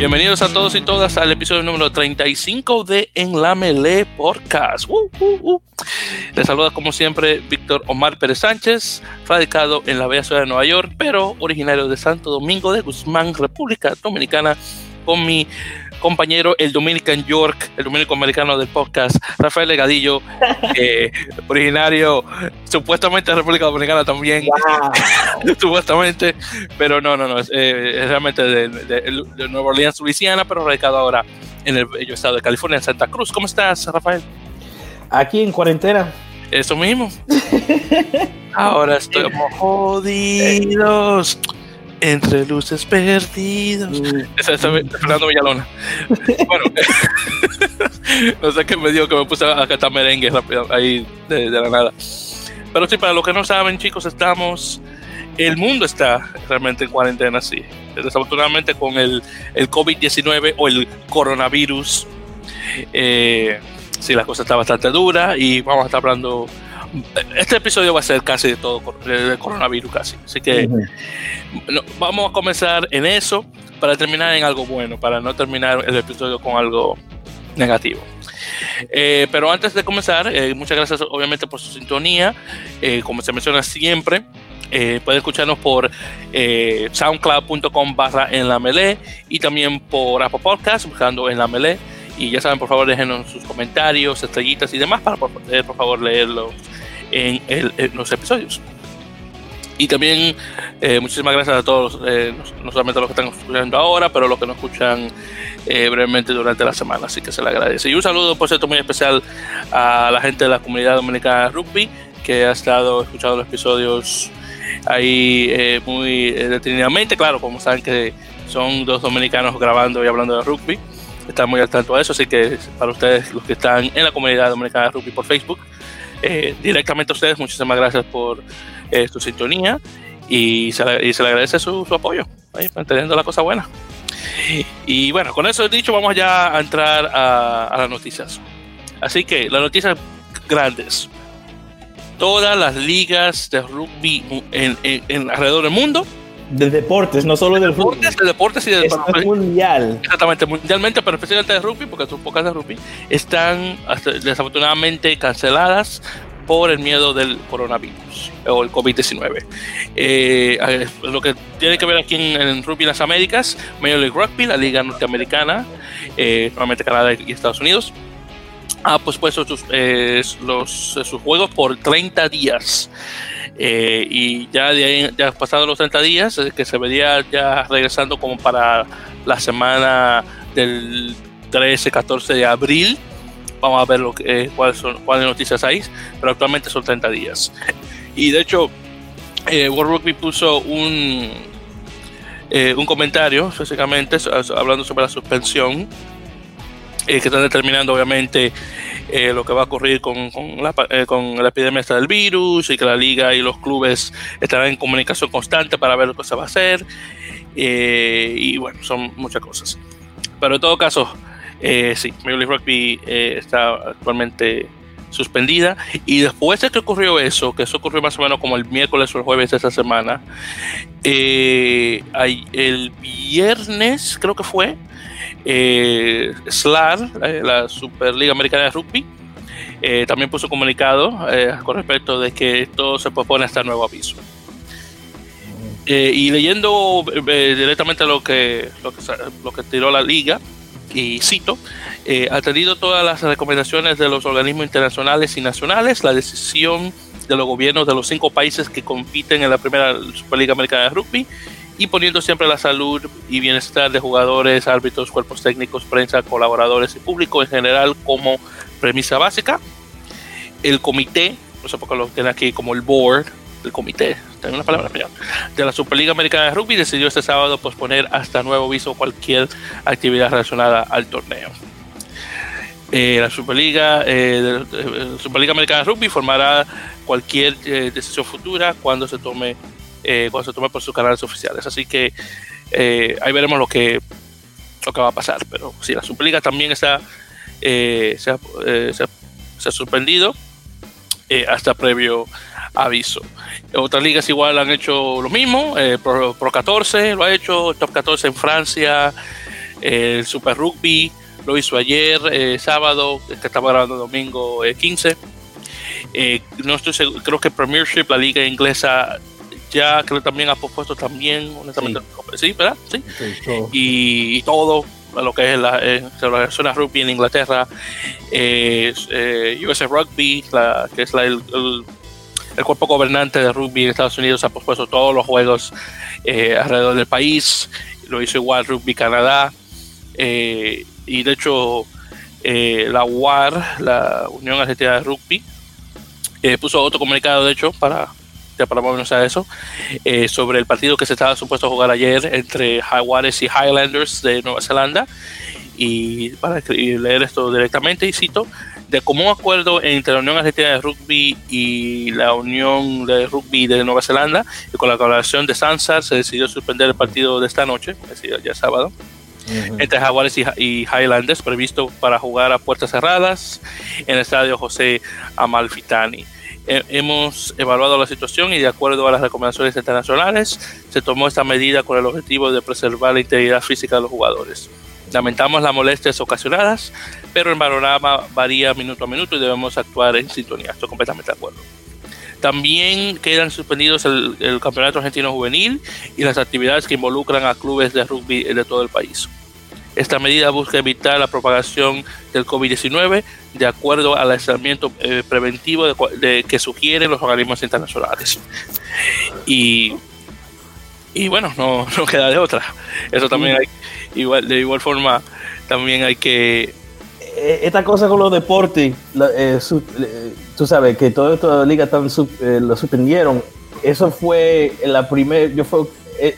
Bienvenidos a todos y todas al episodio número 35 de En la Melee Podcast. Uh, uh, uh. Saluda como siempre Víctor Omar Pérez Sánchez, radicado en la bella ciudad de Nueva York, pero originario de Santo Domingo de Guzmán, República Dominicana, con mi compañero, el Dominican York, el dominico americano del podcast, Rafael Legadillo, eh, originario supuestamente de República Dominicana también, supuestamente, pero no, no, no, es, eh, realmente de, de, Nueva Orleans, Luisiana, pero radicado ahora en el bello estado de California, en Santa Cruz. ¿Cómo estás, Rafael? Aquí en cuarentena. Eso mismo. Ahora estamos jodidos entre luces perdidos. Mm. Esa es Fernando Villalona. bueno, no sé qué me dio que me puse a cantar merengue rápido, ahí de, la nada. Pero sí, para los que no saben, chicos, estamos. El mundo está realmente en cuarentena, sí. Desafortunadamente con el, el COVID-19 o el coronavirus. Eh, sí, la cosa está bastante dura y vamos a estar hablando este episodio va a ser casi de todo de coronavirus casi. Así que vamos a comenzar en eso para terminar en algo bueno para no terminar el episodio con algo negativo. Eh, pero antes de comenzar eh, muchas gracias obviamente por su sintonía. Eh, como se menciona siempre eh, pueden escucharnos por soundcloud.com barra en la melee y también por Apple Podcast buscando en la melee. Y ya saben por favor déjenos sus comentarios estrellitas y demás para poder por favor leerlos en, los episodios. Y también eh, muchísimas gracias a todos, eh, no, solamente a los que están escuchando ahora, pero a los que nos escuchan eh, brevemente durante la semana, así que se le agradece. Y un saludo, por cierto, muy especial a la gente de la comunidad dominicana rugby, que ha estado escuchando los episodios ahí muy detenidamente. Claro, como saben que son dos dominicanos grabando y hablando de rugby, están muy al tanto de eso, así que para ustedes, los que están en la comunidad dominicana de rugby por Facebook, eh, directamente a ustedes, muchísimas gracias por eh, su sintonía y se, le, agradece su, apoyo, manteniendo la cosa buena. Y bueno, con eso dicho, vamos ya a entrar a, a las noticias. Así que las noticias grandes. Todas las ligas de rugby en, en, en alrededor del mundo de deportes, no solo del rugby. De deportes y de es mundial. Exactamente, mundialmente, pero especialmente de rugby, porque son pocas de rugby, están desafortunadamente canceladas por el miedo del coronavirus o el COVID-19. Eh, lo que tiene que ver aquí en, Rugby en las Américas, Major League Rugby, la liga norteamericana, eh, normalmente Canadá y Estados Unidos, ha pospuesto sus, eh, los, sus juegos por 30 días. Eh, y ya de ahí, ya pasados los 30 días, eh, que se vería ya regresando como para la semana del 13, 14 de abril. Vamos a ver lo que, eh, cuáles son cuáles noticias hay, pero actualmente son 30 días. Y de hecho, World Rugby puso un, un comentario, básicamente, hablando sobre la suspensión, que están determinando obviamente eh, lo que va a ocurrir con, con, la, eh, con la epidemia del virus y que la liga y los clubes estarán en comunicación constante para ver lo que se va a hacer. Eh, y bueno, son muchas cosas. Pero en todo caso, sí, Major League Rugby está actualmente suspendida y después de que ocurrió eso, que eso ocurrió más o menos como el miércoles o el jueves de esta semana, el viernes creo que fue, eh, SLAR, eh, la Superliga Americana de Rugby, eh, también puso comunicado eh, con respecto de que esto se propone hasta nuevo aviso. y leyendo directamente lo que, lo que, tiró la liga, y cito, atendido todas las recomendaciones de los organismos internacionales y nacionales, la decisión de los gobiernos de los cinco países que compiten en la primera Superliga Americana de Rugby y poniendo siempre la salud y bienestar de jugadores, árbitros, cuerpos técnicos, prensa, colaboradores y público en general como premisa básica. El comité, no sé por qué lo tiene aquí como el board, el comité, tengo una palabra de la Superliga Americana de Rugby decidió este sábado posponer hasta nuevo aviso cualquier actividad relacionada al torneo. Eh, la Superliga, eh, Superliga Americana de Rugby formará cualquier eh, decisión futura cuando se tome eh, cuando se tome por sus canales oficiales. Así que eh, ahí veremos lo que, lo que va a pasar. Pero sí, la Superliga también está, eh, se, ha, se, ha, suspendido hasta previo aviso. Otras ligas igual han hecho lo mismo, Pro, 14 lo ha hecho, Top 14 en Francia, El Super Rugby lo hizo ayer, eh, sábado, que estaba grabando domingo 15. Eh, no estoy seguro, creo que Premiership, la liga inglesa, ya creo que también ha propuesto también, honestamente, sí, ¿verdad? Sí. y, todo lo que es la, eh, la rugby en Inglaterra, eh, US Rugby, que es el, cuerpo gobernante de rugby en Estados Unidos, ha propuesto todos los juegos alrededor del país, lo hizo igual Rugby Canadá, y de hecho la UAR, la Unión Argentina de Rugby, eh, puso otro comunicado, de hecho, para, ya para menos a eso, eh, sobre el partido que se estaba supuesto a jugar ayer entre Jaguares y Highlanders de Nueva Zelanda. Y para leer esto directamente, y cito, de común acuerdo entre la Unión Argentina de Rugby y la Unión de Rugby de Nueva Zelanda, y con la colaboración de Sansar, se decidió suspender el partido de esta noche, es decir, ya sábado, entre Jaguares y, Highlanders, previsto para jugar a puertas cerradas en el estadio José Amalfitani. Hemos evaluado la situación y de acuerdo a las recomendaciones internacionales se tomó esta medida con el objetivo de preservar la integridad física de los jugadores. Lamentamos las molestias ocasionadas, pero el panorama varía minuto a minuto y debemos actuar en sintonía. Estoy completamente de acuerdo. También quedan suspendidos el, el, Campeonato Argentino Juvenil y las actividades que involucran a clubes de rugby de todo el país. Esta medida busca evitar la propagación del COVID-19 de acuerdo al aislamiento eh, preventivo de, que sugieren los organismos internacionales. Y, y bueno, no, no, queda de otra. Eso también hay, igual, de igual forma, también hay que... Eh, esta cosa con los deportes, eh, tú sabes que toda esta liga tan, lo suspendieron. Eso fue la primer, yo fue,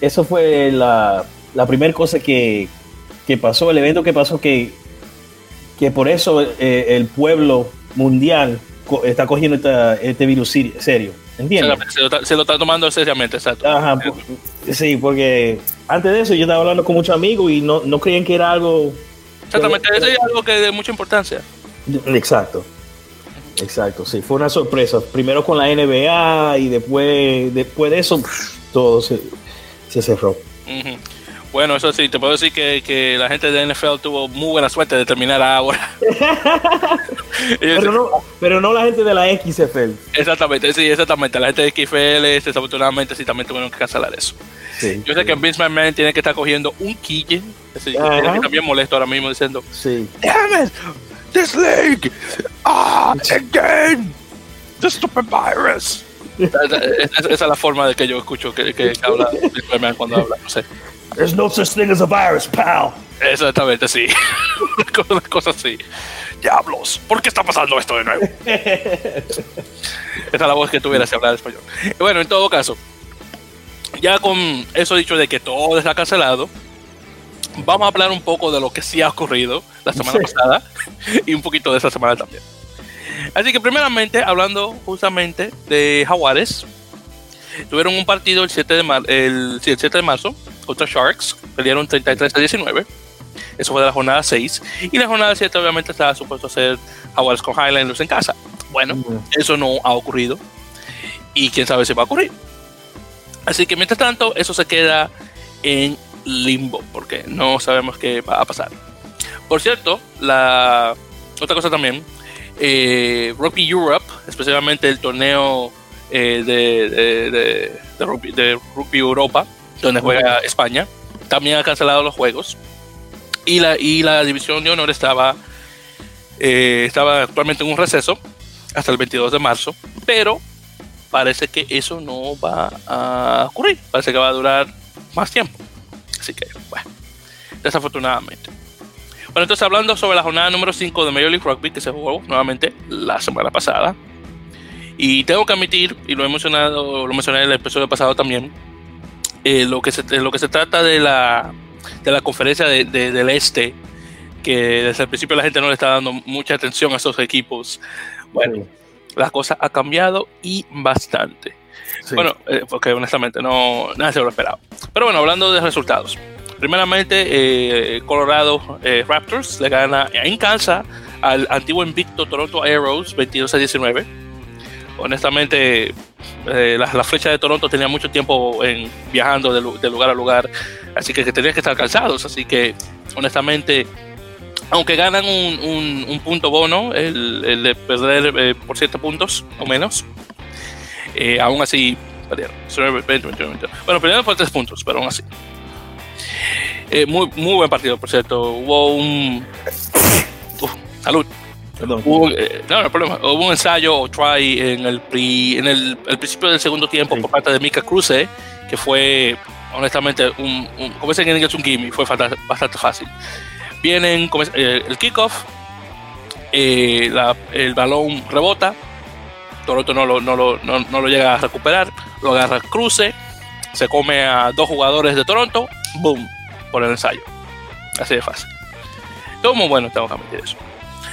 eso fue la, la primera cosa que, que pasó, el evento que pasó, que, que por eso eh, el pueblo mundial está cogiendo este virus serio. ¿Entiendes? Se lo, está tomando seriamente, exacto. Ajá, sí, porque antes de eso yo estaba hablando con muchos amigos y no, no creían que era algo. Exactamente, eso es algo que de mucha importancia. Exacto. Exacto, sí, fue una sorpresa. Primero con la NBA y después, después de eso, todo se, se cerró. Bueno, eso sí, te puedo decir que, que, la gente de NFL tuvo muy buena suerte de terminar ahora. pero, no, pero no la gente de la XFL. Exactamente, sí, exactamente. La gente de XFL, desafortunadamente, sí también tuvieron que cancelar eso. Yo sé que Vince McMahon tiene que estar cogiendo un quille. Es también molesto ahora mismo diciendo: sí. Damn it, this league, ah, again, the stupid virus. esa, es la forma de que yo escucho que, que, que habla cuando habla, no sé. There's no such thing as a virus, pal. Exactamente, sí. Una cosa así. Diablos, ¿por qué está pasando esto de nuevo? Esa es la voz que tuviera si hablar español. Bueno, en todo caso, ya con eso dicho de que todo está cancelado, vamos a hablar un poco de lo que sí ha ocurrido la semana pasada y un poquito de esta semana también. Así que primeramente, hablando justamente de Jaguares, tuvieron un partido el 7 de, el 7 de marzo contra Sharks, perdieron 33 a 19. Eso fue de la jornada 6. Y la jornada 7 obviamente estaba supuesto a ser Jaguars con Highlanders en casa. Bueno, eso no ha ocurrido. Y quién sabe si va a ocurrir. Así que mientras tanto, eso se queda en limbo, porque no sabemos qué va a pasar. Por cierto, la otra cosa también, eh, Rugby Europe, especialmente el torneo eh, de, de, rugby Europa, donde juega España, también ha cancelado los juegos. Y la, y la división de honor estaba, eh, estaba actualmente en un receso hasta el 22 de marzo, pero parece que eso no va a ocurrir, parece que va a durar más tiempo. Así que, bueno, desafortunadamente. Bueno, entonces hablando sobre la jornada número 5 de Major League Rugby que se jugó nuevamente la semana pasada. Y tengo que admitir, y lo he mencionado, lo mencioné en el episodio pasado también, eh, lo, que se, lo que se trata de la, de la conferencia de, del Este, que desde el principio la gente no le está dando mucha atención a esos equipos. Bueno, la cosa ha cambiado y bastante. Bueno, eh, porque honestamente no nada se lo esperaba. Pero bueno, hablando de resultados. Primeramente, eh, Colorado Raptors le gana en casa al antiguo invicto Toronto Arrows 22 a 19. Honestamente, eh, la, flecha de Toronto tenía mucho tiempo en, viajando de, lugar a lugar, así que, tenían que estar cansados, así que honestamente, aunque ganan un, un, punto bono, el, el de perder eh, por 7 puntos o menos, eh, aún así perdieron. Bueno, perdieron por 3 puntos, pero aún así. Eh, muy, muy buen partido, por cierto. Hubo un. Uf, salud. Perdón. Hubo, eh, no, no problema. Hubo un ensayo o try en el, en el, el, principio del segundo tiempo por parte de Mika Cruze, que fue honestamente un, un como dicen en inglés, un gimme, fue bastante fácil. Vienen eh, el kickoff, eh, el balón rebota, Toronto no lo, no, lo, no, no lo llega a recuperar, lo agarra Cruce, se come a dos jugadores de Toronto, boom, por el ensayo. Así de fácil. Todo muy bueno, tengo que admitir eso.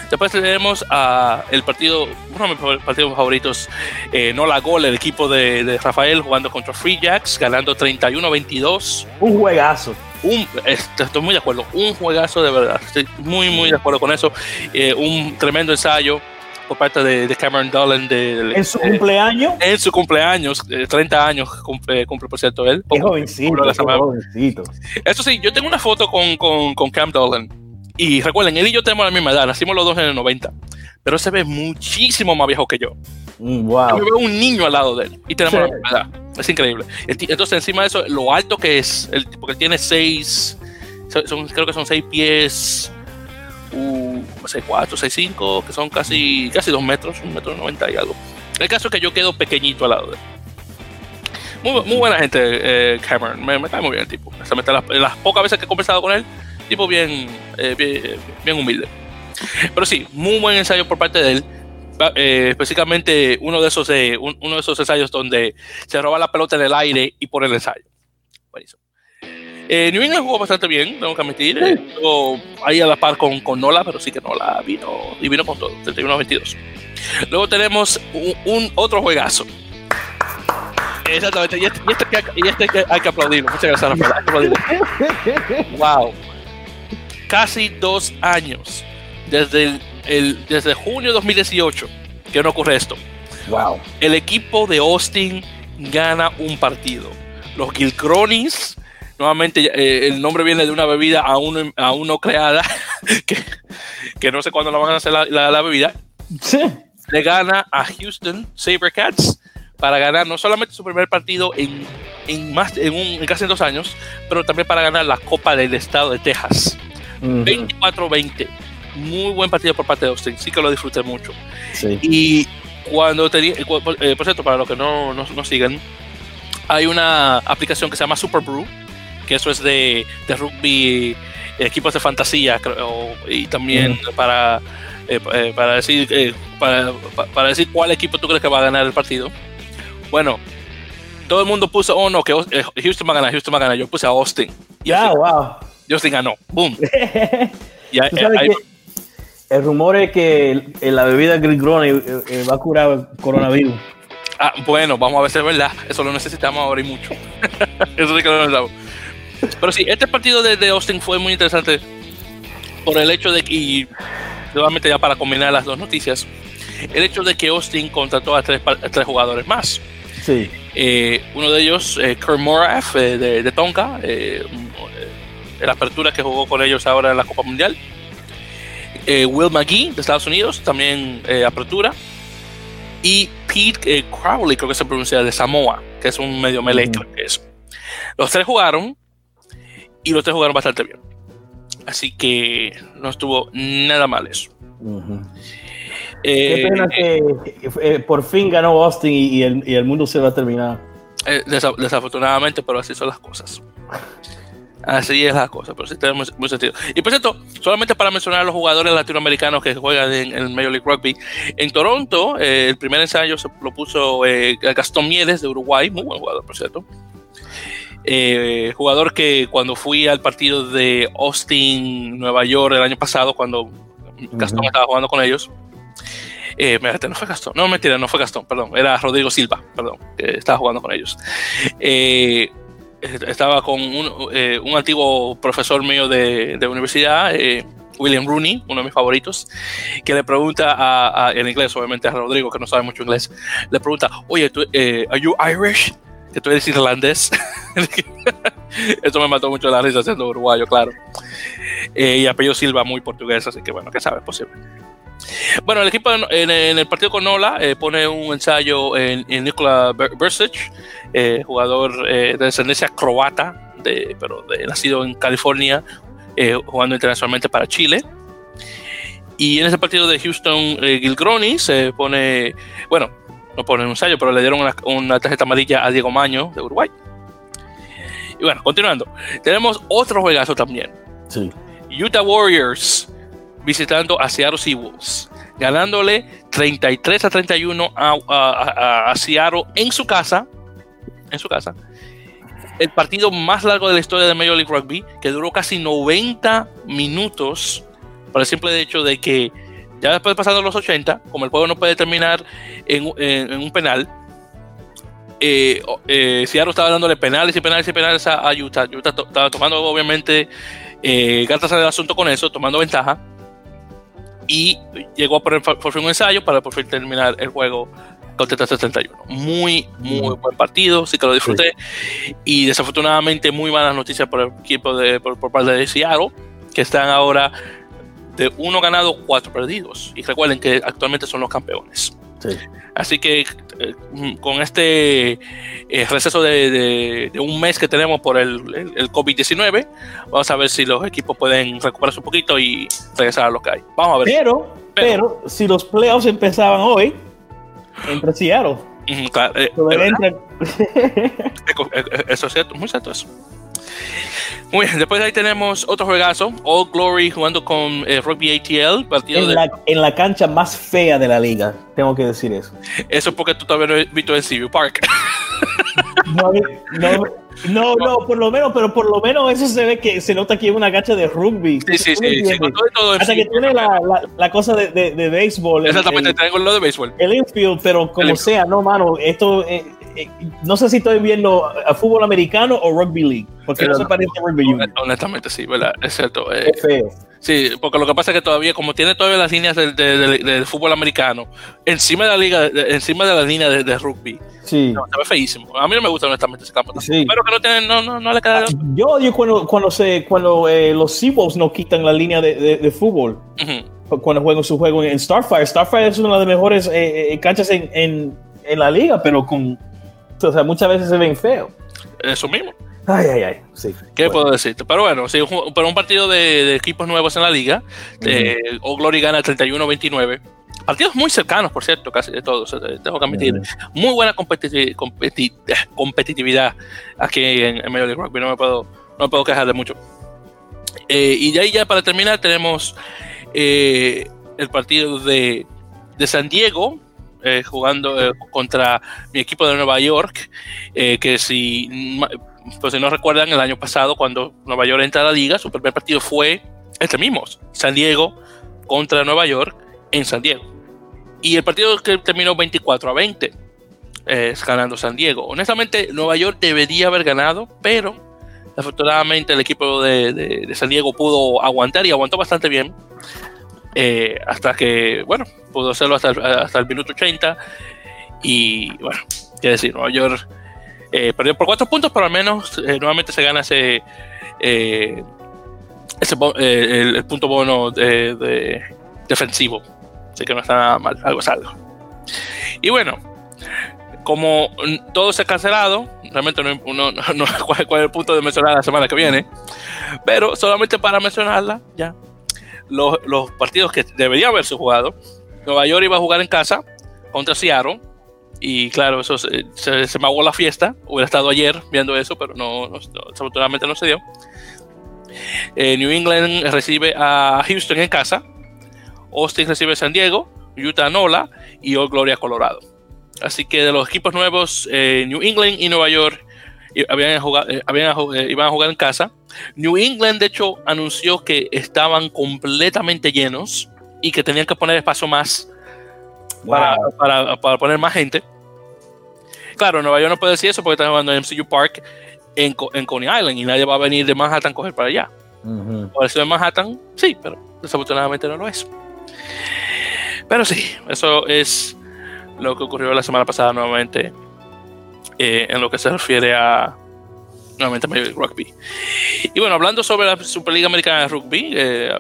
Después tenemos a el partido, uno de mis partidos favoritos, eh, la Gol, el equipo de, de, Rafael jugando contra Free Jacks, ganando 31-22. Un juegazo. Un, estoy muy de acuerdo, un juegazo de verdad. Estoy muy, muy de acuerdo con eso. Eh, un tremendo ensayo por parte de, Cameron Dolan. De, ¿En su cumpleaños? En su cumpleaños, 30 eh, años cumple, cumple por cierto él. Qué jovencito, qué jovencito. Eso sí, yo tengo una foto con, con, con Cam Dolan y recuerden, él y yo tenemos la misma edad, nacimos los dos en el 90, pero se ve muchísimo más viejo que yo. Mm, wow. Yo veo un niño al lado de él y tenemos la misma edad. Es increíble. Entonces, encima de eso, lo alto que es, el, porque él tiene seis, son, creo que son seis pies, uh, seis cuatro, seis cinco, que son casi, casi dos metros, un metro noventa y algo. El caso es que yo quedo pequeñito al lado de él. Muy, muy buena gente, eh, Cameron. Me, cae muy bien el tipo. Las, las pocas veces que he conversado con él, tipo bien, eh, bien, humilde. Pero sí, muy buen ensayo por parte de él. Eh, específicamente uno de esos eh, uno de esos ensayos donde se roba la pelota en el aire y por el ensayo. Buenísimo. Eh, New England jugó bastante bien, tengo que admitir. Estuvo ahí a la par con, con, Nola, pero sí que Nola vino y vino con todo, 31-22. Luego tenemos un, otro juegazo. Exactamente, y este, y este, y este hay que aplaudirlo. Muchas gracias, Rafael. Hay que aplaudirlo. wow casi dos años, desde, el, desde junio de 2018, que no ocurre esto. Wow. El equipo de Austin gana un partido. Los Gilcronis, nuevamente eh, el nombre viene de una bebida aún, aún no creada, que, que, no sé cuándo la van a hacer la, la, bebida. Sí. Le gana a Houston Sabercats para ganar no solamente su primer partido en, en, más, en, un, en casi dos años, pero también para ganar la Copa del Estado de Texas. 24-20. Muy buen partido por parte de Austin. Sí que lo disfruté mucho. Y cuando tenía, eh, eh, por cierto, para los que no, no, siguen, hay una aplicación que se llama Super Brew, que eso es de, de rugby, equipos de fantasía, y también para, eh, para, decir, para, para, decir cuál equipo tú crees que va a ganar el partido. Bueno, todo el mundo puso, oh no, que Houston va a ganar, Houston va a ganar. Yo puse a Austin. Ya, wow. Justin ganó. ¡Boom! el rumor es que la bebida Green eh, eh, va a curar coronavirus. Ah, bueno, vamos a ver si es verdad. Eso lo necesitamos ahora y mucho. Eso sí que lo necesitamos. Pero sí, este partido de, de, Austin fue muy interesante por el hecho de que, y nuevamente ya para combinar las dos noticias, el hecho de que Austin contrató a tres, tres jugadores más. Sí. Eh, uno de ellos, eh, Kurt Moraf de, de, Tonka, la apertura que jugó con ellos ahora en la Copa Mundial. Eh, Will McGee de Estados Unidos, también eh, apertura. Y Pete eh, Crowley, creo que se pronuncia, de Samoa, que es un medio melee, que es. Los tres jugaron y los tres jugaron bastante bien. Así que no estuvo nada mal eso. Qué pena que por fin ganó Austin y, el, y, el, mundo se va a terminar. desafortunadamente, pero así son las cosas. Así es la cosa, pero sí tiene muy, sentido. Y por cierto, solamente para mencionar a los jugadores latinoamericanos que juegan en, el Major League Rugby, en Toronto, eh, el primer ensayo se lo puso eh, Gastón Mieres de Uruguay, muy buen jugador, por cierto. Eh, jugador que cuando fui al partido de Austin, Nueva York, el año pasado, cuando Gastón estaba jugando con ellos, eh, no fue Gastón, no mentira, no fue Gastón, perdón, era Rodrigo Silva, perdón, que estaba jugando con ellos. Eh, estaba con un, eh, un, antiguo profesor mío de, universidad, eh, William Rooney, uno de mis favoritos, que le pregunta a, en inglés, obviamente a Rodrigo, que no sabe mucho inglés, le pregunta, oye, ¿tú, eh, ¿are you Irish? Que tú eres irlandés. Eso me mató mucho la risa siendo uruguayo, claro. Eh, y apellido Silva muy portugués, así que bueno, que sabe, es posible. Bueno, el equipo en, el partido con Nola eh, pone un ensayo en, Nikola Bersic, eh, jugador de descendencia croata, de, pero de, nacido en California, jugando internacionalmente para Chile. Y en ese partido de Houston, Gilgroni se pone, bueno, no pone un ensayo, pero le dieron una, una tarjeta amarilla a Diego Maño de Uruguay. Y bueno, continuando. Tenemos otro juegazo también. Sí. Utah Warriors visitando a Seattle Seawolves, ganándole 33 a 31 a, Seattle en su casa. En su casa. El partido más largo de la historia de Major League Rugby, que duró casi 90 minutos, por el simple hecho de que ya después de pasar los 80, como el juego no puede terminar en un penal, eh, eh, Seattle estaba dándole penales y penales y penales a, Utah. Utah estaba tomando, obviamente, eh, cartas del asunto con eso, tomando ventaja. Y llegó a poner por fin un ensayo para por fin terminar el juego con 71. Muy, muy buen partido, sí que lo disfruté. Y desafortunadamente, muy malas noticias por el equipo de, por, parte de Seattle, que están ahora de uno ganado, cuatro perdidos. Y recuerden que actualmente son los campeones. Así que eh, con este eh, receso de, un mes que tenemos por el, COVID-19, vamos a ver si los equipos pueden recuperarse un poquito y regresar a lo que hay. Vamos a ver. Pero, pero, si los playoffs empezaban hoy, entre Seattle. Claro, eh, eso es cierto, muy cierto eso. Muy bien, después ahí tenemos otro juegazo, All Glory jugando con eh, Rugby ATL. Partido en, la, en la cancha más fea de la liga, tengo que decir eso. Eso es porque tú todavía no has visto en CB Park. No, no, no, por lo menos, pero por lo menos eso se ve que se nota que es una cancha de rugby. Sí, sí, sí. sí todo, Hasta que tiene la, la, cosa de, de, de béisbol. Exactamente, tengo lo de béisbol. El infield, pero como sea, no, mano, esto. Eh, eh, no sé si estoy viendo a fútbol americano o rugby league, porque no se parece a rugby union. Honestamente, sí, ¿verdad? Es cierto. Eh, es feo. Sí, porque lo que pasa es que todavía, como tiene todavía las líneas del, del, fútbol americano, encima de la liga, encima de la línea de, rugby. Sí. se ve feísimo. A mí no me gusta honestamente ese campo. Sí. Pero que no, tienen, no, no, no le queda. Yo odio cuando, cuando, se, cuando eh, los Seawolves no quitan la línea de, fútbol. Cuando juegan su juego en Starfire. Starfire es una de las mejores canchas en, en, en la liga, pero con o sea, muchas veces se ven feos. Eso mismo. Ay, ay, ay. Sí. ¿Qué puedo decirte? Pero bueno, sí, pero un partido de, equipos nuevos en la liga. Eh, o Glory gana 31-29. Partidos muy cercanos, por cierto, casi de todos. Eh, tengo que admitir. Muy buena competitividad aquí en, en Major League Rugby. No me puedo, no me puedo quejar de mucho. Eh, y de ahí ya para terminar tenemos el partido de, de San Diego eh, jugando eh, contra mi equipo de Nueva York, eh, que si, pues si no recuerdan, el año pasado cuando Nueva York entra a la liga, su primer partido fue este mismo, San Diego contra Nueva York en San Diego. Y el partido que terminó 24 a 20, es ganando San Diego. Honestamente, Nueva York debería haber ganado, pero afortunadamente el equipo de, de San Diego pudo aguantar y aguantó bastante bien eh, hasta que, bueno, pudo hacerlo hasta el, hasta el minuto 80. Y bueno, qué decir, Nueva York eh, perdió por cuatro puntos, pero al menos eh, nuevamente se gana ese, ese el, punto bono de, defensivo. Así que no está nada mal, algo es algo. Y bueno, como todo se ha cancelado, realmente no, no, no, cuál, cuál es el punto de mencionar la semana que viene, pero solamente para mencionarla, ya, los, partidos que debería haberse jugado. Nueva York iba a jugar en casa contra Seattle. Y claro, eso se, se, me ahogó la fiesta. Hubiera estado ayer viendo eso, pero no, desafortunadamente no se dio. Eh, New England recibe a Houston en casa. Austin recibe a San Diego. Utah Nola y All Gloria Colorado. Así que de los equipos nuevos, eh, New England y Nueva York habían jugado, eh, eh, iban a jugar en casa. New England, de hecho, anunció que estaban completamente llenos y que tenían que poner espacio más para, para, poner más gente. Claro, Nueva York no puede decir eso porque están jugando en MCU Park en, en, Coney Island y nadie va a venir de Manhattan a coger para allá. Por eso de Manhattan, sí, pero desafortunadamente no lo es. Pero sí, eso es lo que ocurrió la semana pasada nuevamente eh, en lo que se refiere a, nuevamente Major Rugby. Y bueno, hablando sobre la Superliga Americana de Rugby, eh,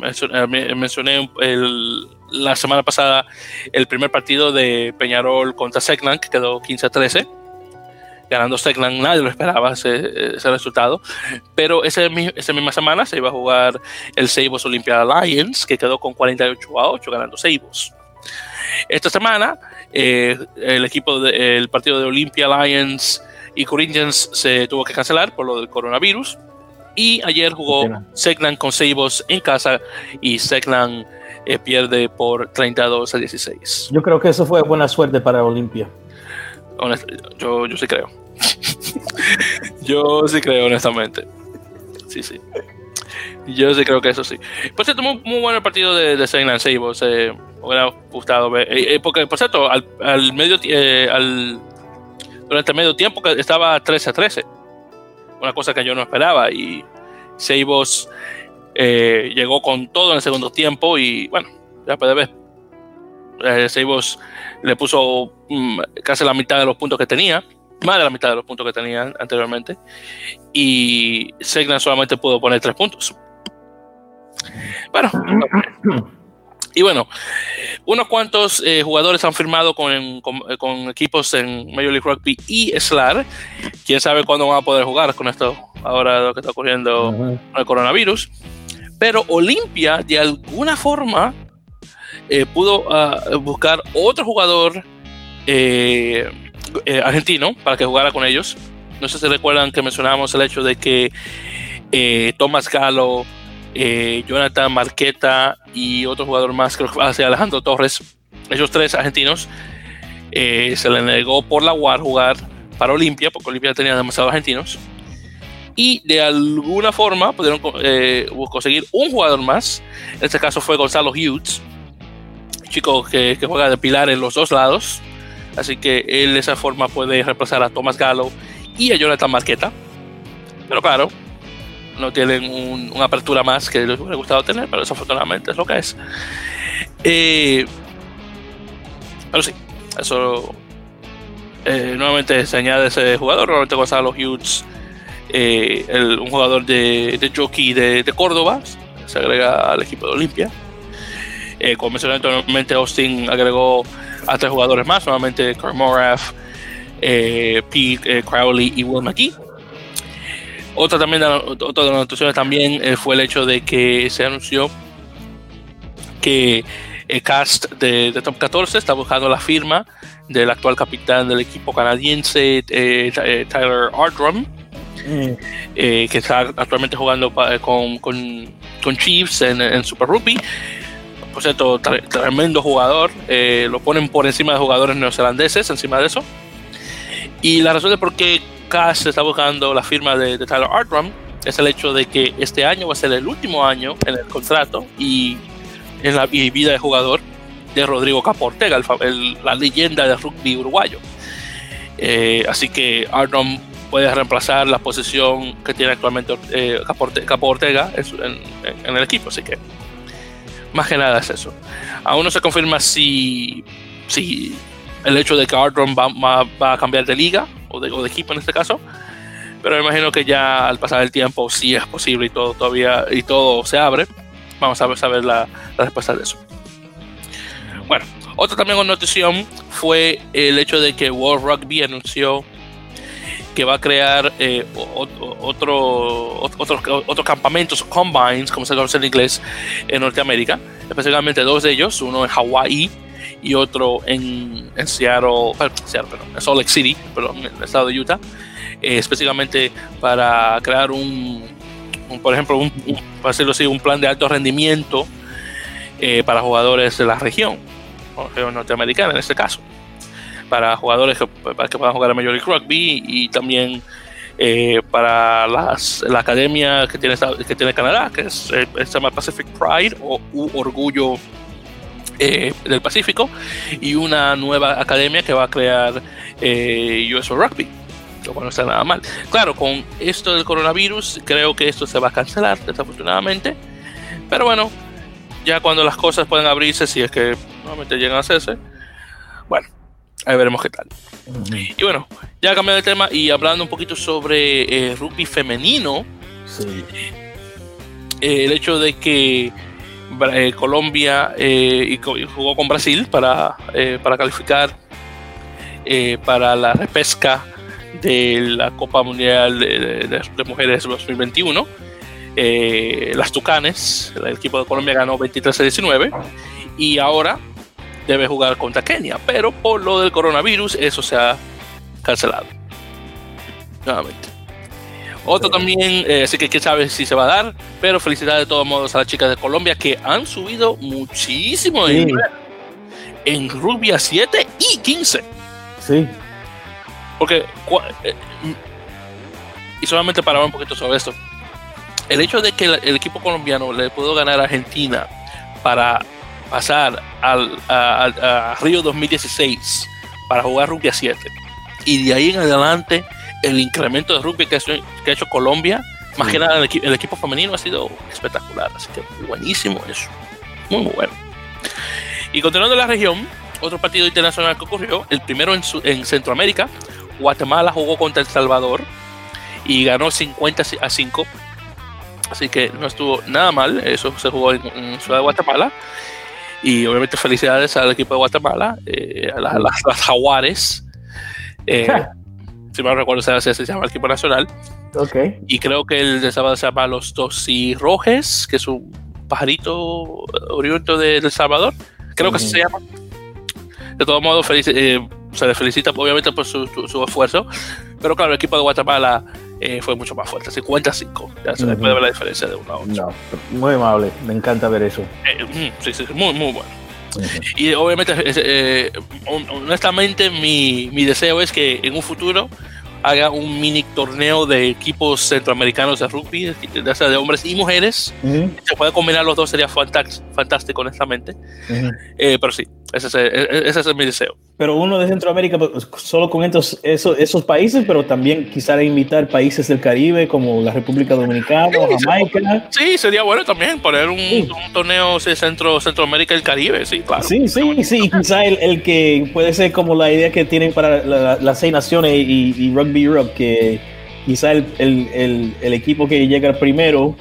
mencioné, mencioné el, la semana pasada el primer partido de Peñarol contra Segnan, que quedó 15 a 13. Ganando Segnan, nadie lo esperaba ese, ese resultado. Pero ese, esa misma semana se iba a jugar el Seibos Olympia Alliance, que quedó con 48 a 8, ganando Seibos. Esta semana, eh, el equipo del partido de Olympia Alliance y Corinthians se tuvo que cancelar por lo del coronavirus. Y ayer jugó Segnan con Seibos en casa y Segnan eh, pierde por 32 a 16. Yo creo que eso fue buena suerte para Olimpia. yo, yo sí creo. yo sí creo, honestamente. Sí, sí. Yo sí creo que eso sí. Por cierto, muy, muy bueno el partido de, de Segnan Seibos. Eh, hubiera gustado ver. Eh, porque, por cierto, al, al medio, al, durante el medio tiempo estaba 13 a 13. Una cosa que yo no esperaba. Y Seibos eh, llegó con todo en el segundo tiempo y bueno, ya puede ver. Eh, Seibos le puso mm, casi la mitad de los puntos que tenía, más de la mitad de los puntos que tenía anteriormente, y Segna solamente pudo poner tres puntos. Bueno, y bueno, unos cuantos eh, jugadores han firmado con, con, equipos en Major League Rugby y SLAR. Quién sabe cuándo van a poder jugar con esto ahora lo que está ocurriendo con el coronavirus pero Olimpia de alguna forma eh, pudo ah, buscar otro jugador eh, eh, argentino para que jugara con ellos. No sé si recuerdan que mencionábamos el hecho de que Tomás Galo, Jonathan Marqueta y otro jugador más, creo que va a ser Alejandro Torres, ellos tres argentinos, se le negó por la UAR jugar para Olimpia, porque Olimpia tenía demasiados argentinos y de alguna forma pudieron eh, conseguir un jugador más. En este caso fue Gonzalo Hughes, chico que, juega de pilar en los dos lados. Así que él de esa forma puede reemplazar a Thomas Gallo y a Jonathan Marqueta. Pero claro, no tienen una apertura más que les hubiera gustado tener, pero desafortunadamente es lo que es. Eh, pero sí, eso eh, nuevamente se añade ese jugador, nuevamente Gonzalo Hughes eh, un jugador de, de jockey de, Córdoba, se agrega al equipo de Olimpia. Eh, como mencioné anteriormente, Austin agregó a tres jugadores más, nuevamente Carl Morath, eh, Pete Crowley y Will McKee. Otra, también, otra de las notaciones también fue el hecho de que se anunció que el cast de, Top 14 está buscando la firma del actual capitán del equipo canadiense, Tyler Ardrum, eh, que está actualmente jugando eh, con, con, Chiefs en, Super Rugby. Por cierto, tremendo jugador. Eh, lo ponen por encima de jugadores neozelandeses, encima de eso. Y la razón de por qué Cass está buscando la firma de, Tyler Artram es el hecho de que este año va a ser el último año en el contrato y en la vida de jugador de Rodrigo Caportega, la leyenda del rugby uruguayo. así que Artram puede reemplazar la posición que tiene actualmente eh, Capo Ortega en, el equipo. Así que más que nada es eso. Aún no se confirma si, si el hecho de que Ardron va, a cambiar de liga o de, equipo en este caso. Pero me imagino que ya al pasar el tiempo, si es posible y todo todavía y todo se abre, vamos a saber la, la respuesta de eso. Bueno, otra también notición fue el hecho de que World Rugby anunció que va a crear eh, otro, otros, otros campamentos, combines, como se conoce en inglés, en Norteamérica, especialmente dos de ellos, uno en Hawái y otro en, en Seattle, Seattle en Salt Lake City, perdón, en el estado de Utah, eh, específicamente para crear un, por ejemplo, un, para decirlo así, un plan de alto rendimiento eh, para jugadores de la región, norteamericana en este caso. Para jugadores que, para que puedan jugar a Major League Rugby y también eh, para las, la academia que tiene, que tiene Canadá, que es, se llama Pacific Pride o Orgullo eh, del Pacífico, y una nueva academia que va a crear US Rugby lo cual no está nada mal. Claro, con esto del coronavirus, creo que esto se va a cancelar, desafortunadamente. Pero bueno, ya cuando las cosas pueden abrirse, si es que nuevamente llegan a hacerse, bueno, Ahí veremos qué tal. Y bueno, ya cambiando de tema y hablando un poquito sobre eh, rugby femenino, Sí. eh, el hecho de que eh, Colombia eh, y jugó con Brasil para, eh, para calificar eh, para la repesca de la Copa Mundial de, de- de- Mujeres 2021. Eh, las Tucanes, el equipo de Colombia ganó 23 a 19 y ahora debe jugar contra Kenia, pero por lo del coronavirus eso se ha cancelado. Nuevamente. Otro también, eh, así que quién sabe si se va a dar, pero felicidades de todos modos a las chicas de Colombia que han subido muchísimo Sí. en rugby a 7 y 15. Sí. Porque, eh, y solamente para hablar un poquito sobre esto, el hecho de que el, el equipo colombiano le pudo ganar a Argentina para pasar al, a, a- a Río 2016 para jugar rugby a 7 y de ahí en adelante el incremento de rugby que ha hecho, que ha hecho Colombia, más Sí. que nada el, equi- el equipo femenino ha sido espectacular, así que buenísimo eso, muy muy bueno. Y continuando la región, otro partido internacional que ocurrió, el primero en, en Centroamérica, Guatemala jugó contra El Salvador y ganó 50 a 5. Así que no estuvo nada mal. Eso se jugó en, en Ciudad de Guatemala. Y obviamente felicidades al equipo de Guatemala, eh, a la- las, las Jaguares. Eh, si mal recuerdo, se, llama el equipo nacional. Ok. Y creo que el de Salvador se llama Los Rojes, que es un pajarito oriundo de, El Salvador. Creo que así se llama. De todos modos, eh, se le felicita obviamente por su, su- su esfuerzo. Pero claro, el equipo de Guatemala eh, fue mucho más fuerte, 55. Ya se puede ver la diferencia de uno a otro. No, muy amable. Me encanta ver eso. Eh, sí, sí, muy, muy bueno. Y obviamente, eh, eh, hon- honestamente, mi, mi deseo es que en un futuro haga un mini torneo de equipos centroamericanos de rugby, de hombres y mujeres. Ujú, Se puede combinar los dos, sería fantástico, honestamente. Eh, pero sí, ese es, eh, ese es mi deseo. Pero uno de Centroamérica, pues, solo con estos, esos, esos países, pero también quizá invitar países del Caribe como la República Dominicana, Sí. Jamaica. Sí, sería bueno también poner un, Sí. un torneo sí, centro, Centroamérica y el Caribe, sí, claro. Sí, sí, sí. y Quizá el, el que puede ser como la idea que tienen para la- las seis naciones y, y Rugby Europe, que quizá el, el- el- equipo que llega primero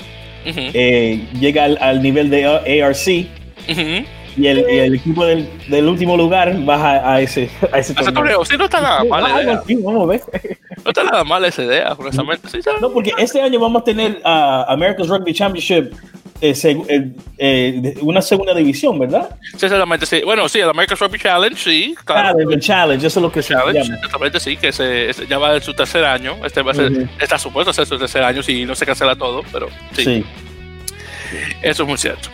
Ujú, eh, llega al, al nivel de ARC ujú. Y el, y el equipo del, del último lugar baja a ese, a ese torneo, sí, no está nada mal Ah, idea. así, vamos a ver. No está nada mal esa idea, honestamente. Sí, No, porque este año vamos a tener a America's Rugby Championship, eh, eh, eh, una segunda división, ¿verdad? Sí, exactamente, sí. Bueno, sí, el American Rugby Challenge, sí, claro. Ah, el Challenge, eso es lo que se Challenge, llama. exactamente, sí, que se, ya va en su tercer año. Este va a ser, Ujú. está supuesto ser su tercer año si no se cancela todo, pero sí, Sí. eso es muy cierto.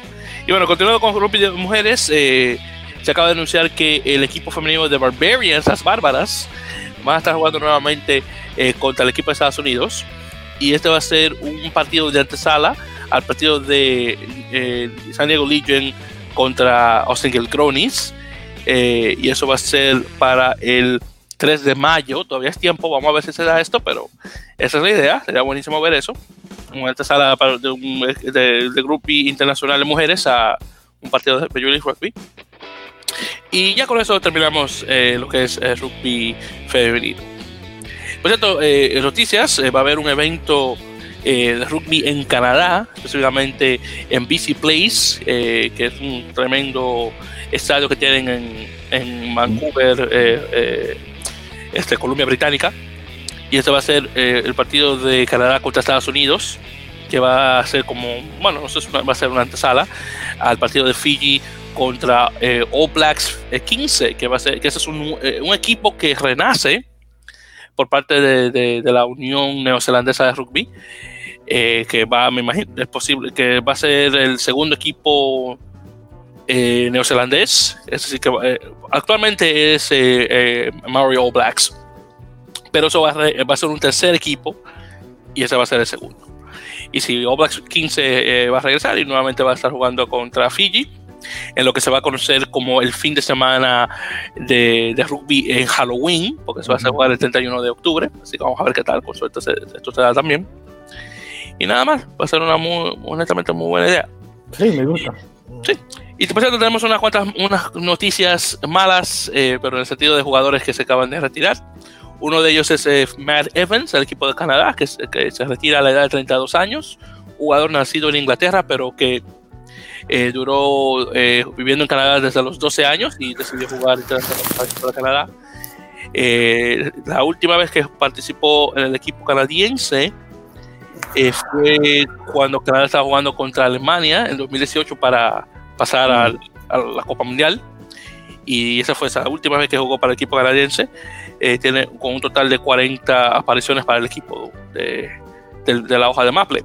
Y bueno, continuando con rugby de mujeres, eh, se acaba de anunciar que el equipo femenino de Barbarians, las Bárbaras, van a estar jugando nuevamente eh, contra el equipo de Estados Unidos. Y este va a ser un partido de antesala al partido de eh, San Diego Legion contra Austin Gilcronis. Eh, y eso va a ser para el 3 de mayo. Todavía es tiempo, vamos a ver si se da esto, pero esa es la idea. Sería buenísimo ver eso. Una antesala para- de, de, de rugby internacional de mujeres a un partido de Major League Rugby. Y ya con eso terminamos eh, lo que es eh, rugby femenino. Por cierto, eh, noticias, eh, va a haber un evento eh, de rugby en Canadá, específicamente en BC Place, eh, que es un tremendo estadio que tienen en, en Vancouver, este, Columbia Británica. Y este va a ser eh, el partido de Canadá contra Estados Unidos, que va a ser como, bueno, no sé, si va a ser una antesala al partido de Fiji contra eh, All Blacks eh, 15, que va a ser, que ese es un, eh, equipo que renace por parte de, la Unión Neozelandesa de Rugby, eh, que va, me imagino, es posible que va a ser el segundo equipo eh, neozelandés, es decir, que eh, actualmente es eh, eh, Maori All Blacks, pero eso va a, va a ser un tercer equipo y ese va a ser el segundo. Y si Blacks 15 eh, va a regresar y nuevamente va a estar jugando contra Fiji, en lo que se va a conocer como el fin de semana de, de rugby en Halloween, porque se va a hacer jugar el 31 de octubre, así que vamos a ver qué tal, con suerte se- esto se da también. Y nada más, va a ser una muy, honestamente muy buena idea. Sí, me gusta. Y por cierto, tenemos unas cuantas unas noticias malas, eh, pero en el sentido de jugadores que se acaban de retirar. Uno de ellos es eh, Matt Evans, el equipo de Canadá, que, se retira a la edad de 32 años. Jugador nacido en Inglaterra, pero que eh, duró eh, viviendo en Canadá desde los 12 años y decidió jugar para Canadá. Eh, la última vez que participó en el equipo canadiense fue cuando Canadá estaba jugando contra Alemania en 2018 para pasar a la Copa Mundial. Y esa fue la última vez que jugó para el equipo canadiense. Eh, tiene con un total de 40 apariciones para el equipo de, de, de la hoja de Maple.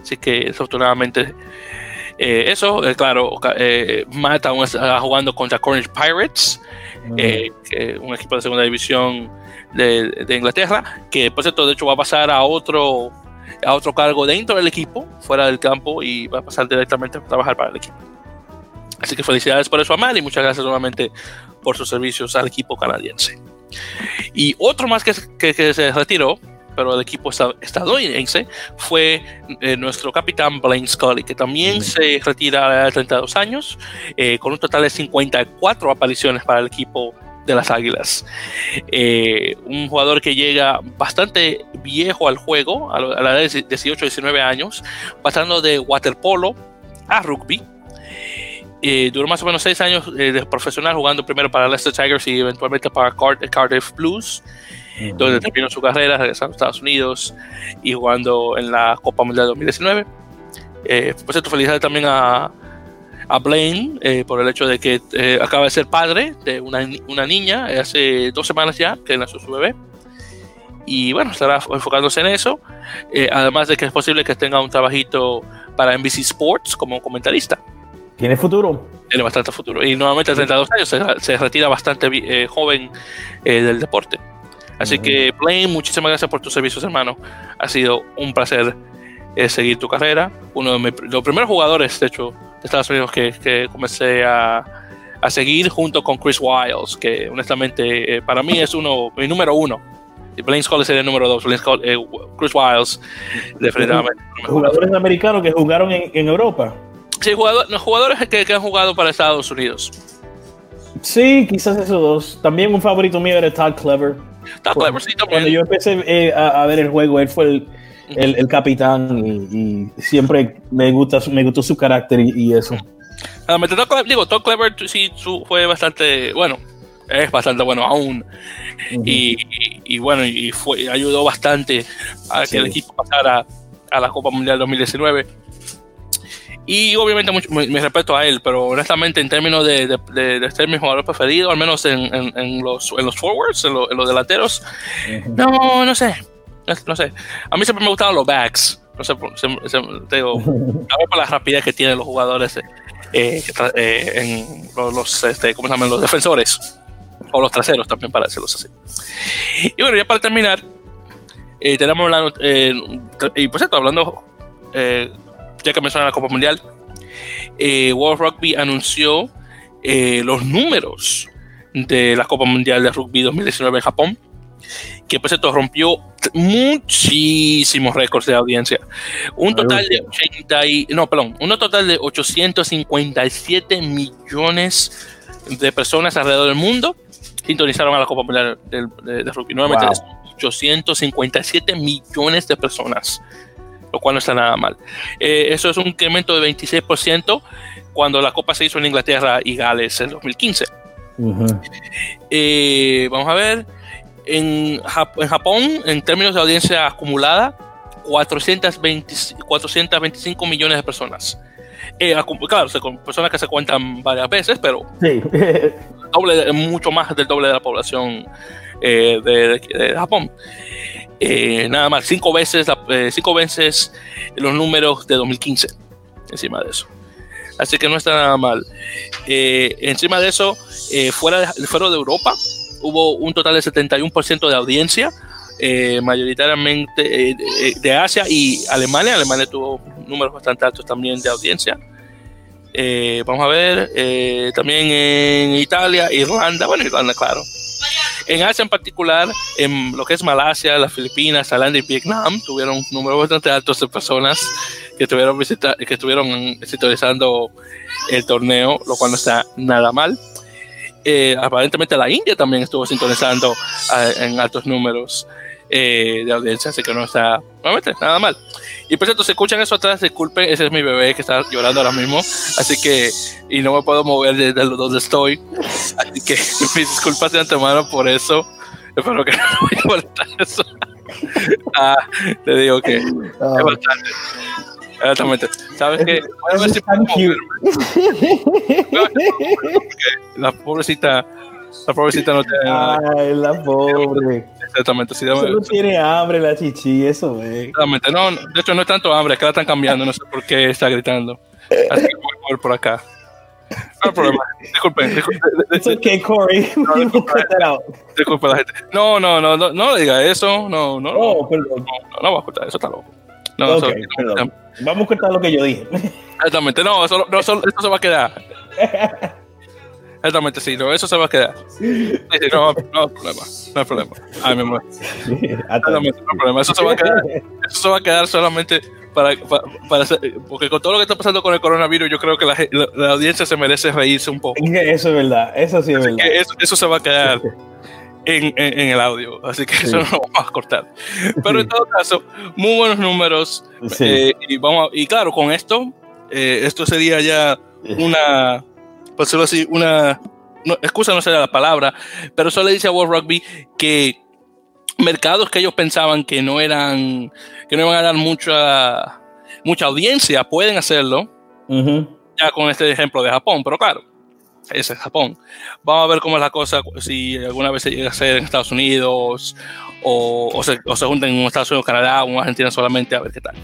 Así que desafortunadamente eh, eso, eh, claro, Matt aún está jugando contra Cornish Pirates, que un equipo de segunda división de, de, Inglaterra, que por cierto, de hecho va a pasar a otro, a otro cargo dentro del equipo, fuera del campo, y va a pasar directamente a trabajar para el equipo. Así que felicidades por eso a Matt y muchas gracias nuevamente por sus servicios al equipo canadiense. Y otro más que, que, que se retiró pero el equipo estadounidense, fue eh, nuestro capitán Blaine Scully, que también se retira a 32 años, eh, con un total de 54 apariciones para el equipo de las Águilas. Eh, un jugador que llega bastante viejo al juego, a la edad de 18-19 años, pasando de waterpolo a rugby. Eh, duró más o menos seis años eh, de profesional jugando primero para Leicester Tigers y eventualmente para Cardiff Blues donde terminó su carrera, regresando a Estados Unidos y jugando en la Copa Mundial 2019. Eh, por cierto, felicidades también a, a Blaine eh, por el hecho de que eh, acaba de ser padre de una, una niña hace dos semanas ya que nació su bebé. Y bueno, estará enfocándose en eso. Eh, además de que es posible que tenga un trabajito para NBC Sports como comentarista. ¿Tiene futuro? Tiene bastante futuro. Y nuevamente a 32 años se, se retira bastante eh, joven eh, del deporte. Así uh -huh. que, Blaine, muchísimas gracias por tus servicios, hermano. Ha sido un placer eh, seguir tu carrera. Uno de mis, los primeros jugadores, de hecho, de Estados Unidos que, que comencé a, a, seguir junto con Chris Wiles, que honestamente eh, para mí es uno, mi número uno. Blaine Scully sería el número dos. Scully, eh, Chris Wiles, definitivamente. Jugadores americanos que jugaron en, en Europa. Sí, jugador, los jugadores que, que han jugado para Estados Unidos. Sí, quizás esos dos. También un favorito mío era Todd Clever. Todd Clever, sí, también. Cuando yo empecé eh, a, a, ver el juego, él fue el, el, el capitán y, y, siempre me, gusta, me gustó su carácter y, y eso. Ah, me Todd Clever, digo, Todd Clever sí su, fue bastante bueno, es bastante bueno aún. Uh -huh. y, y, bueno, y fue, ayudó bastante a que sí. el equipo pasara a la Copa Mundial 2019 y obviamente mucho, mi, mi, respeto a él, pero honestamente en términos de, de, de, de ser mi jugador preferido, al menos en, en, en, los, en los forwards, en, lo, en los delanteros, no, no sé, no sé. A mí siempre me gustaban los backs, no sé, se, digo, a ver por la rapidez que tienen los jugadores eh, eh, en los, este, ¿cómo se llaman? Los defensores, o los traseros también, para decirlo así. Y bueno, ya para terminar, eh, tenemos la, eh, y por cierto, hablando eh, ya que menciona la Copa Mundial, eh, World Rugby anunció eh, los números de la Copa Mundial de Rugby 2019 en Japón, que por cierto rompió muchísimos récords de audiencia. Un total de 80 y, no, perdón, un total de 857 millones de personas alrededor del mundo sintonizaron a la Copa Mundial de, de, de Rugby. Nuevamente, wow. 857 millones de personas lo cual no está nada mal. Eh, eso es un incremento de 26% cuando la Copa se hizo en Inglaterra y Gales en 2015. Uh -huh. eh, vamos a ver, en, Jap en, Japón, en términos de audiencia acumulada, 420, 425 millones de personas. Eh, claro, con personas que se cuentan varias veces, pero sí. doble, mucho más del doble de la población eh, de, de, de Japón. Eh, nada más, cinco veces, eh, cinco veces los números de 2015 encima de eso. Así que no está nada mal. Eh, encima de eso, eh, fuera, de, fuera de Europa, hubo un total de 71% de audiencia, eh, mayoritariamente de, de, Asia y Alemania. Alemania tuvo números bastante altos también de audiencia. vamos a ver, también en Italia, Irlanda, bueno, Irlanda, claro, en Asia en particular, en lo que es Malasia, las Filipinas, Tailandia y Vietnam, tuvieron números bastante altos de personas que estuvieron visita que estuvieron sintonizando el torneo, lo cual no está nada mal. Eh, aparentemente la India también estuvo sintonizando en altos números eh, de audiencia, así que no está nuevamente nada mal. Y por cierto, si escuchan eso atrás, disculpen, ese es mi bebé que está llorando ahora mismo, así que, y no me puedo mover de, donde estoy, así que mis disculpas de antemano por eso, espero que no me importa eso. ah, te digo que es ah. bastante. Exactamente. ¿Sabes qué? Voy a ver si La pobrecita, la pobrecita no tiene Ay, la pobre. Exactamente. Sí, Solo tiene hambre la chichi, eso es. Exactamente. No, de hecho no es tanto hambre, es que la están cambiando, no sé por qué está gritando. Así que voy mover por acá. No hay problema. Disculpen. disculpen. It's okay, Corey. No, disculpe, la gente. No, no, no, no, no diga eso. No, no. Oh, perdón. No, no, no, va a cortar, eso está loco. No, okay, eso, perdón. Vamos a cortar lo que yo dije. Exactamente, no, eso, no, eso, eso se va a quedar. Exactamente, sí, no, eso se va a quedar. Sí, no, no hay problema, no hay problema. Ay, mi amor. Exactamente, no hay problema. Eso se va a quedar, eso se va a quedar solamente para, para, para hacer, porque con todo lo que está pasando con el coronavirus, yo creo que la, la, la audiencia se merece reírse un poco. Eso es verdad, eso sí es Así verdad. Que eso, eso se va a quedar en, en, en, el audio, así que sí. eso no lo vamos a cortar. Pero en todo caso, muy buenos números. Sí. Eh, y, vamos a, y claro, con esto, eh, esto sería ya una, por decirlo así, una, no, excusa no sería la palabra, pero eso le dice a World Rugby que mercados que ellos pensaban que no eran, que no iban a dar mucha, mucha audiencia, pueden hacerlo. Uh -huh. Ya con este ejemplo de Japón, pero claro, ese es Japón. Vamos a ver cómo es la cosa, si alguna vez se llega a hacer en Estados Unidos o, o, se, o se juntan en Estados Unidos, Canadá o en Argentina solamente, a ver qué tal.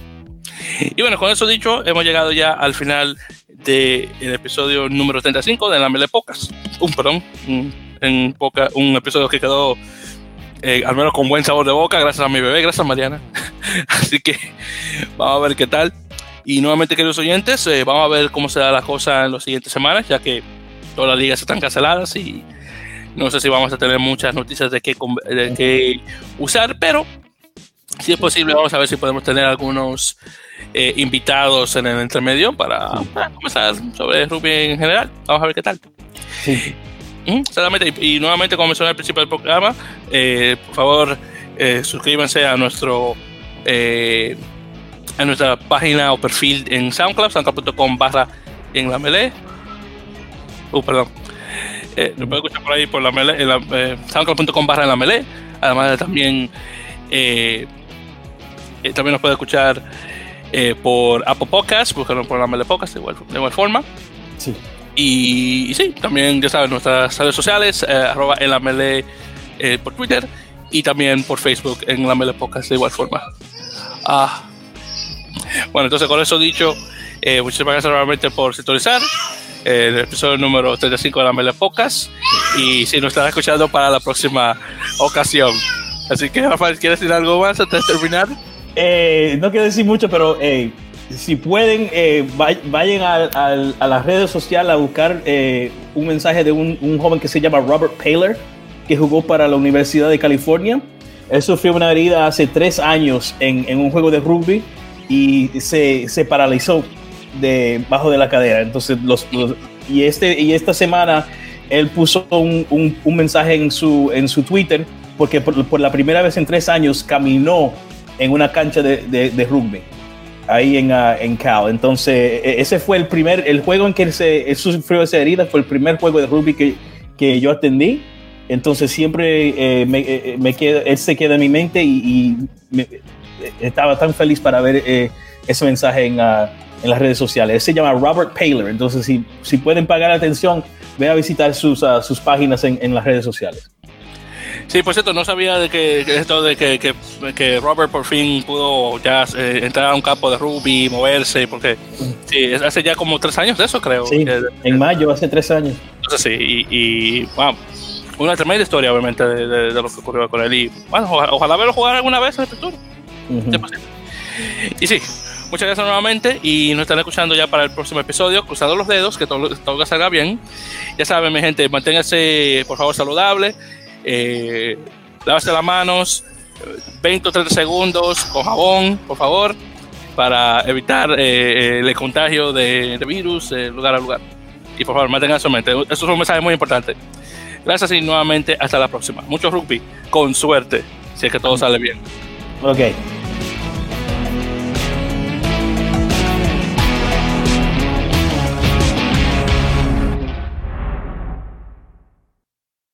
Y bueno, con eso dicho, hemos llegado ya al final del de episodio número 35 de la Mele Pocas. Un perdón, en poca, un episodio que quedó eh, al menos con buen sabor de boca, gracias a mi bebé, gracias Mariana. Así que vamos a ver qué tal. Y nuevamente, queridos oyentes, eh, vamos a ver cómo se da la cosa en las siguientes semanas, ya que todas las ligas están canceladas y no sé si vamos a tener muchas noticias de qué, de qué usar, pero si es posible, vamos a ver si podemos tener algunos eh, invitados en el intermedio para conversar sobre rugby en general. Vamos a ver qué tal. Sí. ¿Mm? Y, y, nuevamente, como mencioné al principio del programa, eh, por favor, eh, suscríbanse a nuestro eh, a nuestra página o perfil en SoundCloud, soundcloud.com barra en la melee. Uh, perdón. Lo pueden escuchar por ahí por la melee, en la, soundcloud.com barra en la melee. Además de también eh, eh, también nos puede escuchar eh, por Apple Podcasts, buscarlo por la Melee Podcast de igual, de igual forma. Sí. Y, y, sí, también ya saben, nuestras redes sociales, eh, arroba en la Melee por Twitter y también por Facebook en la Melee Podcast de igual forma. Ah. Bueno, entonces con eso dicho, muchísimas gracias nuevamente por sintonizar el episodio número 35 de la Mele Podcast y si nos estará escuchando para la próxima ocasión. Así que, Rafael, ¿quieres decir algo más antes de terminar? Eh, no quiero decir mucho, pero eh, si pueden, eh, vayan a, a, a, las redes sociales a buscar un mensaje de un, un, joven que se llama Robert Paler, que jugó para la Universidad de California. Él sufrió una herida hace tres años en, un juego de rugby y se, se paralizó debajo de la cadera. Entonces, y, este, y esta semana él puso un, un, mensaje en su, en su Twitter porque por, por, la primera vez en tres años caminó en una cancha de, de, de rugby ahí en, uh, en Cal. Entonces, ese fue el primer, el juego en que él, se, él sufrió esa herida, fue el primer juego de rugby que, que yo atendí. Entonces, siempre eh, me, eh, me queda, él se queda en mi mente y, y me, estaba tan feliz para ver eh, ese mensaje en, uh, en, las redes sociales. Él se llama Robert Paler. Entonces, si, si pueden pagar atención, ve a visitar sus, uh, sus páginas en, en las redes sociales. Sí, por cierto, no sabía de que, esto de que, que, que, Robert por fin pudo ya eh, entrar a un campo de rugby, moverse, porque sí, hace ya como tres años de eso, creo. Sí, que, en mayo, hace tres años. Entonces sí, y, y wow, una tremenda historia, obviamente, de, de, de, lo que ocurrió con él. Y bueno, ojalá, ojalá verlo jugar alguna vez en el futuro. Uh -huh. Y sí, muchas gracias nuevamente y nos están escuchando ya para el próximo episodio. Cruzando los dedos, que todo, todo salga bien. Ya saben, mi gente, manténganse por favor saludable eh, lávase las manos 20 o 30 segundos con jabón, por favor. para evitar eh, el contagio de, virus de lugar a lugar. Y por favor, mantengan su mente. Eso es un mensaje muy importante. Gracias y nuevamente hasta la próxima. Mucho rugby, con suerte, si es que todo sale bien. Ok.